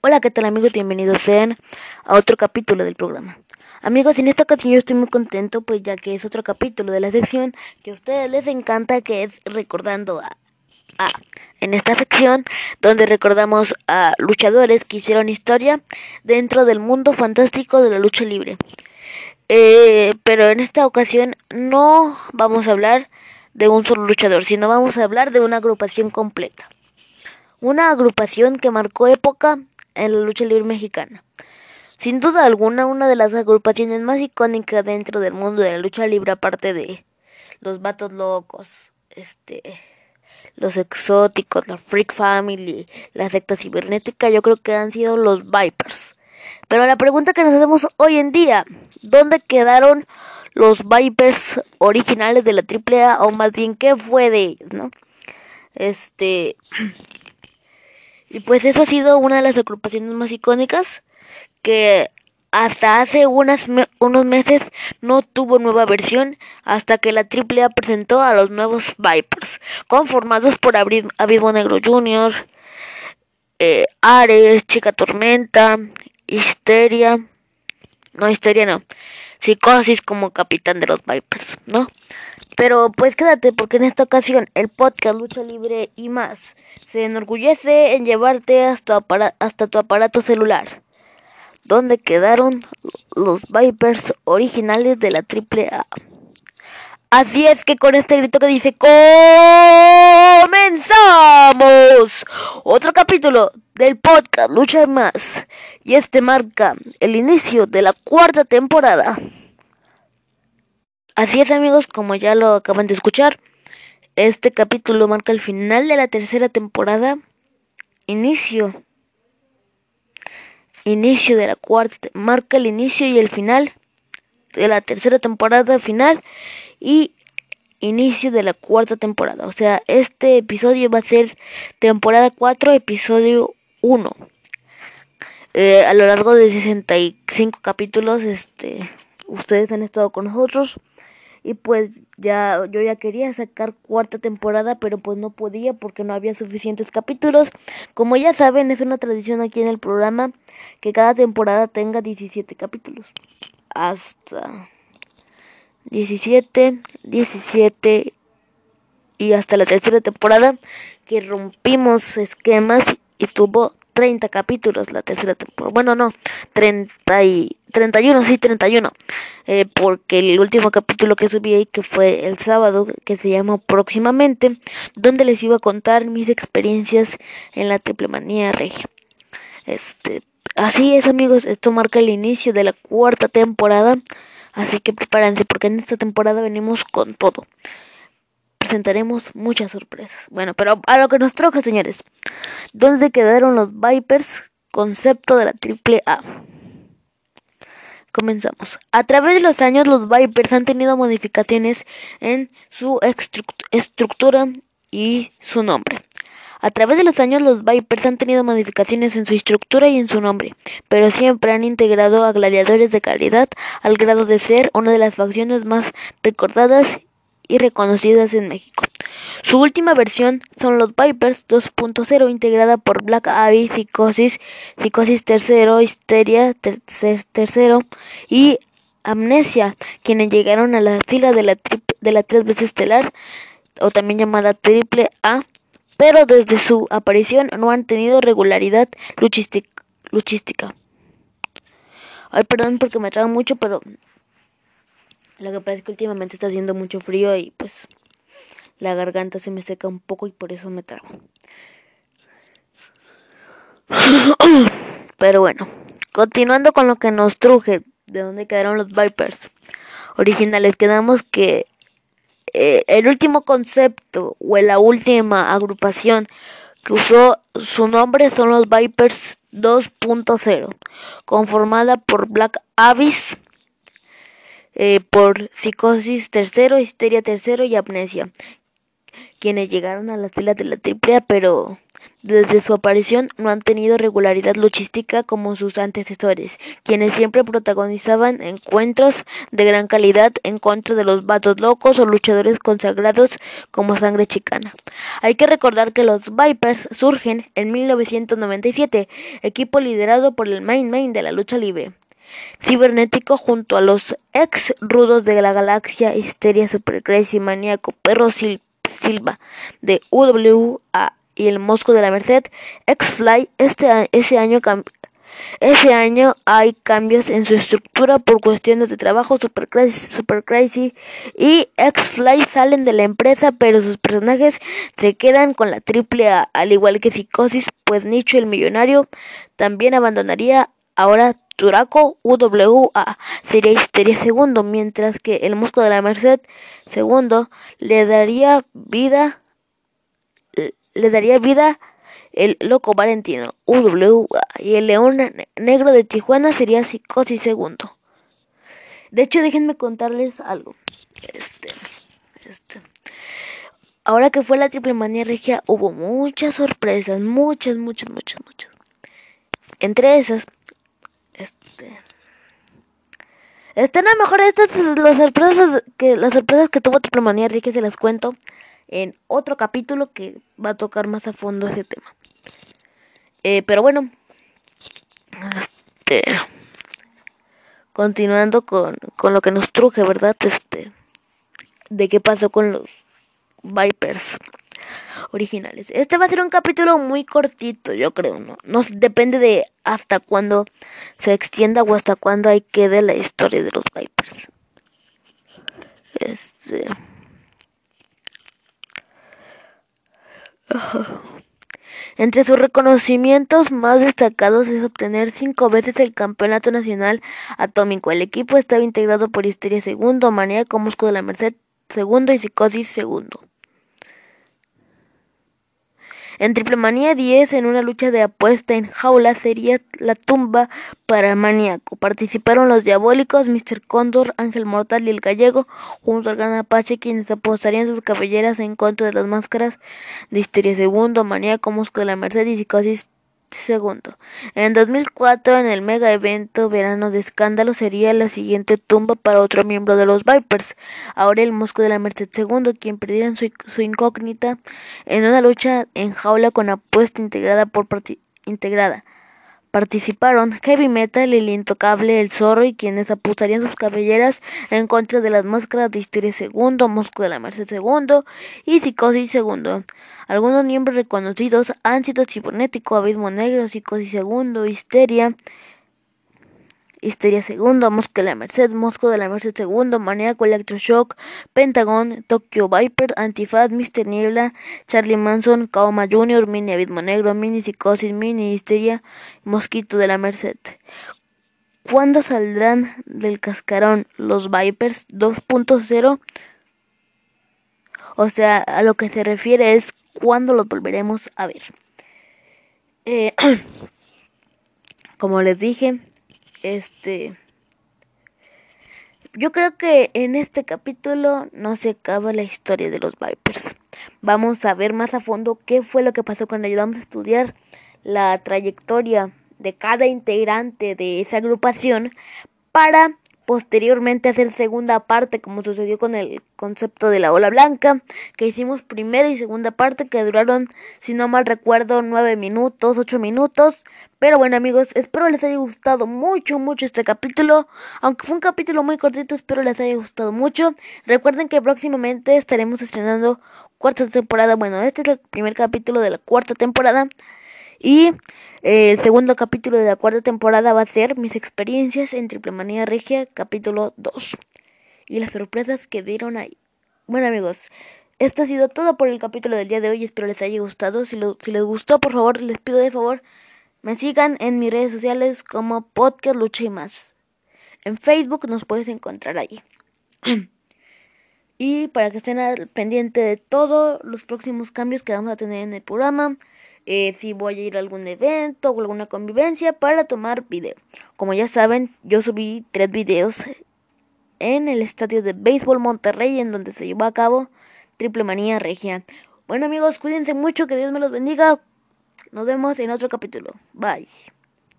Hola, ¿qué tal amigos? Bienvenidos sean a otro capítulo del programa. Amigos, en esta ocasión yo estoy muy contento, pues ya que es otro capítulo de la sección que a ustedes les encanta, que es recordando a, a en esta sección donde recordamos a luchadores que hicieron historia dentro del mundo fantástico de la lucha libre. Eh, pero en esta ocasión no vamos a hablar de un solo luchador, sino vamos a hablar de una agrupación completa. Una agrupación que marcó época en la lucha libre mexicana. Sin duda alguna, una de las agrupaciones más icónicas dentro del mundo de la lucha libre, aparte de los vatos locos, este, los exóticos, la Freak Family, la secta cibernética, yo creo que han sido los Vipers. Pero la pregunta que nos hacemos hoy en día, ¿dónde quedaron los Vipers originales de la AAA? O más bien, ¿qué fue de ellos, no? Este... Y pues eso ha sido una de las agrupaciones más icónicas que hasta hace unas unos meses no tuvo nueva versión hasta que la AAA presentó a los nuevos Vipers, conformados por Abismo Negro Jr., eh, Ares, Chica Tormenta, Histeria, no, Histeria no, Psicosis como capitán de los Vipers, ¿no? Pero pues quédate porque en esta ocasión el podcast Lucha Libre y más se enorgullece en llevarte hasta, hasta tu aparato celular donde quedaron los Vipers originales de la AAA. Así es que con este grito que dice comenzamos otro capítulo del podcast Lucha Más y este marca el inicio de la cuarta temporada. Así es amigos, como ya lo acaban de escuchar, este capítulo marca el final de la tercera temporada, inicio inicio de la cuarta, marca el inicio y el final de la tercera temporada final y inicio de la cuarta temporada. O sea, este episodio va a ser temporada 4, episodio 1. Eh, a lo largo de 65 capítulos, este, ustedes han estado con nosotros y pues ya yo ya quería sacar cuarta temporada pero pues no podía porque no había suficientes capítulos. Como ya saben es una tradición aquí en el programa que cada temporada tenga 17 capítulos. Hasta 17 17 y hasta la tercera temporada que rompimos esquemas y tuvo 30 capítulos la tercera temporada. Bueno, no, 30 y 31, sí, 31. Eh, porque el último capítulo que subí ahí, que fue el sábado, que se llama Próximamente, donde les iba a contar mis experiencias en la triple manía regia. Este, así es, amigos, esto marca el inicio de la cuarta temporada. Así que prepárense, porque en esta temporada venimos con todo presentaremos muchas sorpresas. Bueno, pero a lo que nos troca, señores. ¿Dónde quedaron los Vipers? Concepto de la triple A. Comenzamos. A través de los años, los Vipers han tenido modificaciones en su estructura y su nombre. A través de los años los Vipers han tenido modificaciones en su estructura y en su nombre, pero siempre han integrado a gladiadores de calidad al grado de ser una de las facciones más recordadas y reconocidas en México. Su última versión son los Vipers 2.0 integrada por Black Abyss, Psicosis, Psicosis tercero, Histeria tercero y Amnesia, quienes llegaron a la fila de la, de la tres veces estelar o también llamada Triple A, pero desde su aparición no han tenido regularidad luchística. Ay, perdón porque me traba mucho, pero lo que pasa es que últimamente está haciendo mucho frío y pues la garganta se me seca un poco y por eso me trago. Pero bueno, continuando con lo que nos truje, de dónde quedaron los Vipers originales, quedamos que eh, el último concepto o la última agrupación que usó su nombre son los Vipers 2.0, conformada por Black Abyss, eh, por psicosis tercero, histeria tercero y amnesia, quienes llegaron a las filas de la AAA, pero desde su aparición no han tenido regularidad luchística como sus antecesores, quienes siempre protagonizaban encuentros de gran calidad en contra de los vatos locos o luchadores consagrados como sangre chicana. Hay que recordar que los Vipers surgen en 1997, equipo liderado por el main main de la lucha libre cibernético junto a los ex rudos de la galaxia Histeria Super Crazy Maníaco Perro Silva de UWA y el Mosco de la Merced, X-Fly, este, ese año ese año hay cambios en su estructura por cuestiones de trabajo super crazy, super crazy y X-Fly salen de la empresa, pero sus personajes se quedan con la triple A, al igual que Psicosis, pues Nicho el millonario también abandonaría ahora Turaco UWA sería Histeria segundo, mientras que el Mosco de la Merced segundo le daría vida le daría vida el loco Valentino UWA y el león negro de Tijuana sería Psicosis segundo. De hecho, déjenme contarles algo. Este, este. Ahora que fue la triple manía regia, hubo muchas sorpresas, muchas, muchas, muchas, muchas. Entre esas, este, este, no, mejor estas las sorpresas que las sorpresas que tuvo triple manía regia se las cuento en otro capítulo que va a tocar más a fondo ese tema. Eh, pero bueno, este, continuando con, con lo que nos truje, ¿verdad? Este, de qué pasó con los Vipers originales. Este va a ser un capítulo muy cortito, yo creo, ¿no? No depende de hasta cuándo se extienda o hasta cuándo hay quede la historia de los Vipers. Este Entre sus reconocimientos más destacados es obtener cinco veces el campeonato nacional atómico. El equipo estaba integrado por Histeria segundo, Maníaco Mosco de la Merced segundo y Psicosis segundo. En Triple Manía 10, en una lucha de apuesta en jaula, sería la tumba para Maníaco. Participaron los Diabólicos, Mr. Cóndor, Ángel Mortal y el Gallego, junto al Gran Apache, quienes apostarían sus cabelleras en contra de las máscaras de Histeria Segundo, Maníaco, Mosco de la Merced y Psicosis segundo. En 2004, en el mega evento Verano de Escándalo, sería la siguiente tumba para otro miembro de los Vipers, ahora el Mosco de la Merced segundo, quien perdiera su, su, incógnita en una lucha en jaula con apuesta integrada por integrada. Participaron Heavy Metal, El Intocable, El Zorro y quienes apostarían sus cabelleras en contra de las máscaras de Histeria II, Mosco de la Merced II y Psicosis II. Algunos miembros reconocidos han sido Cibernético, Abismo Negro, Psicosis II, Histeria, Histeria II, Mosco de la Merced, Mosco de la Merced II, Maníaco Electroshock, Pentagon, Tokyo Viper, Antifaz, Mr. Niebla, Charlie Manson, Kaoma Jr., Mini Abismo Negro, Mini Psicosis, Mini Histeria, Mosquito de la Merced. ¿Cuándo saldrán del cascarón los Vipers 2.0? O sea, a lo que se refiere es cuándo los volveremos a ver. Eh, como les dije, este yo creo que en este capítulo no se acaba la historia de los Vipers. Vamos a ver más a fondo qué fue lo que pasó cuando ayudamos a estudiar la trayectoria de cada integrante de esa agrupación para posteriormente hacer segunda parte como sucedió con el concepto de la ola blanca que hicimos primera y segunda parte que duraron si no mal recuerdo nueve minutos ocho minutos. Pero bueno amigos espero les haya gustado mucho mucho este capítulo. Aunque fue un capítulo muy cortito espero les haya gustado mucho. Recuerden que próximamente estaremos estrenando cuarta temporada. Bueno este es el primer capítulo de la cuarta temporada y eh, el segundo capítulo de la cuarta temporada va a ser mis experiencias en Triple Manía Regia, capítulo 2. Y las sorpresas que dieron ahí. Bueno amigos, esto ha sido todo por el capítulo del día de hoy. Espero les haya gustado. Si, si les gustó, por favor, les pido de favor, me sigan en mis redes sociales como Podcast Lucha y más. En Facebook nos puedes encontrar ahí. y para que estén al pendiente de todos los próximos cambios que vamos a tener en el programa eh, si voy a ir a algún evento o alguna convivencia para tomar video. Como ya saben, yo subí tres videos en el estadio de béisbol Monterrey en donde se llevó a cabo Triple Manía Regia. Bueno amigos, cuídense mucho, que Dios me los bendiga. Nos vemos en otro capítulo. Bye.